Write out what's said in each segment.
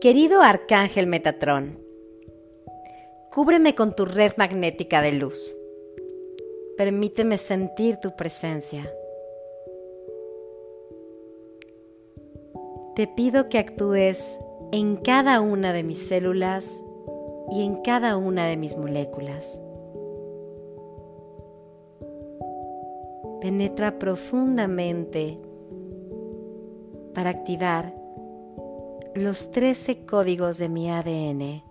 Querido Arcángel Metatrón, cúbreme con tu red magnética de luz. Permíteme sentir tu presencia. Te pido que actúes en cada una de mis células y en cada una de mis moléculas. Penetra profundamente para activar los 13 códigos de mi ADN.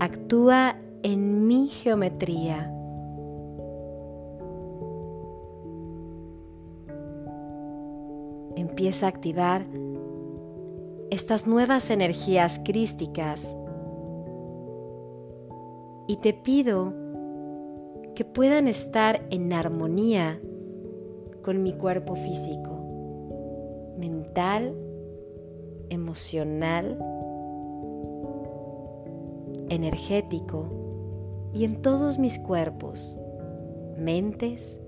Actúa en mi geometría. Empieza a activar estas nuevas energías crísticas y te pido que puedan estar en armonía con mi cuerpo físico mental, emocional, energético y en todos mis cuerpos, mentes,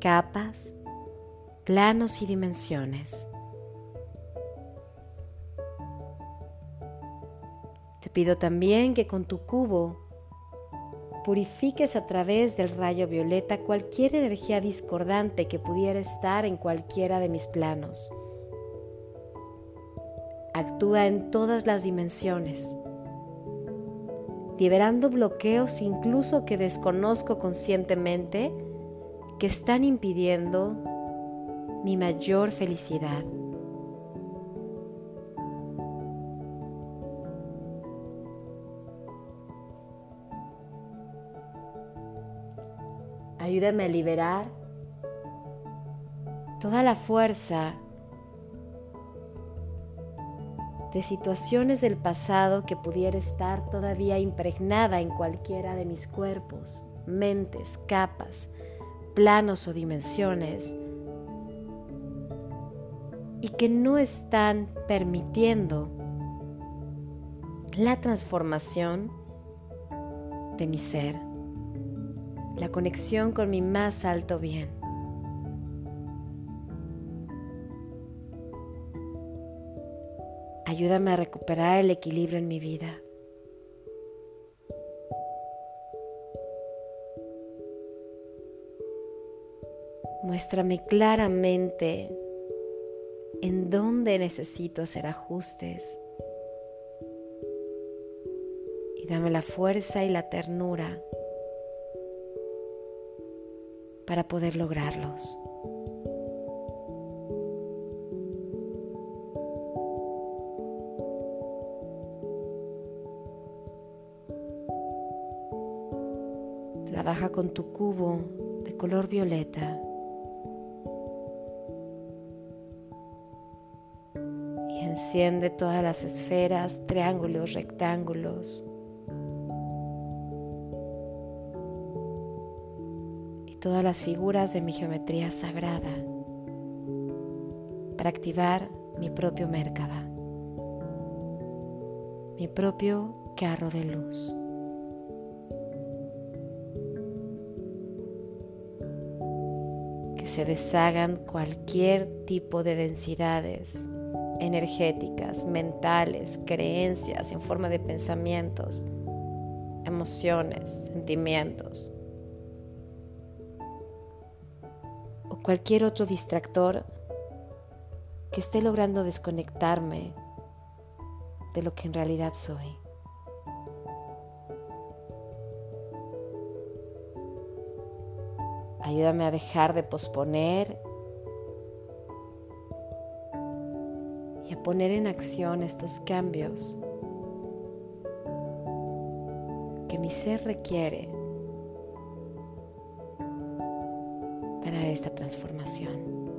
capas, planos y dimensiones. Te pido también que con tu cubo purifiques a través del rayo violeta cualquier energía discordante que pudiera estar en cualquiera de mis planos actúa en todas las dimensiones, liberando bloqueos incluso que desconozco conscientemente que están impidiendo mi mayor felicidad. Ayúdame a liberar toda la fuerza de situaciones del pasado que pudiera estar todavía impregnada en cualquiera de mis cuerpos, mentes, capas, planos o dimensiones y que no están permitiendo la transformación de mi ser, la conexión con mi más alto bien. Ayúdame a recuperar el equilibrio en mi vida. Muéstrame claramente en dónde necesito hacer ajustes y dame la fuerza y la ternura para poder lograrlos. Con tu cubo de color violeta. Y enciende todas las esferas, triángulos, rectángulos. Y todas las figuras de mi geometría sagrada para activar mi propio Merkaba, mi propio carro de luz. Se deshagan cualquier tipo de densidades energéticas, mentales, creencias en forma de pensamientos, emociones, sentimientos o cualquier otro distractor que esté logrando desconectarme de lo que en realidad soy. Ayúdame a dejar de posponer y a poner en acción estos cambios que mi ser requiere para esta transformación.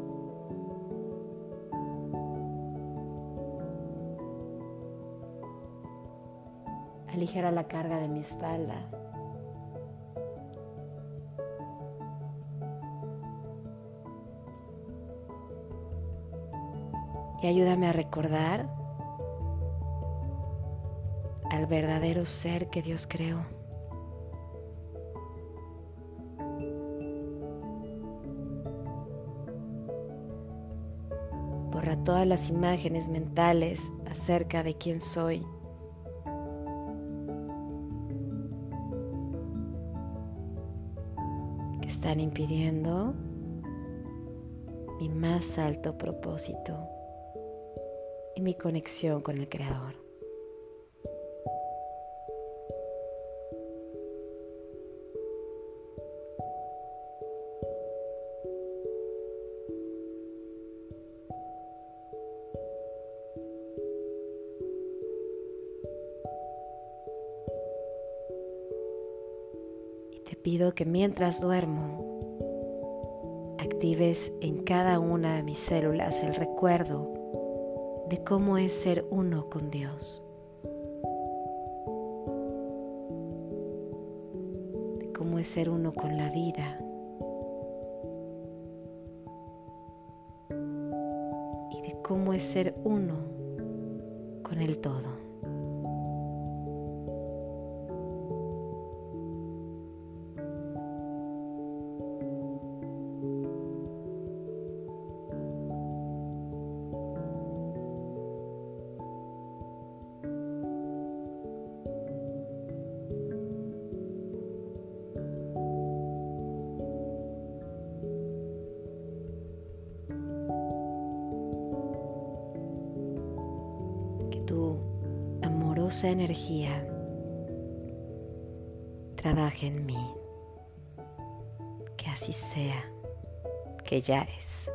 Aligera la carga de mi espalda. Y ayúdame a recordar al verdadero ser que Dios creó. Borra todas las imágenes mentales acerca de quién soy. que están impidiendo mi más alto propósito y mi conexión con el Creador. te pido que mientras duermo, actives en cada una de mis células el recuerdo de cómo es ser uno con Dios. De cómo es ser uno con la vida. Y de cómo es ser uno con el todo. Tu amorosa energía trabaje en mí. Que así sea, que ya es.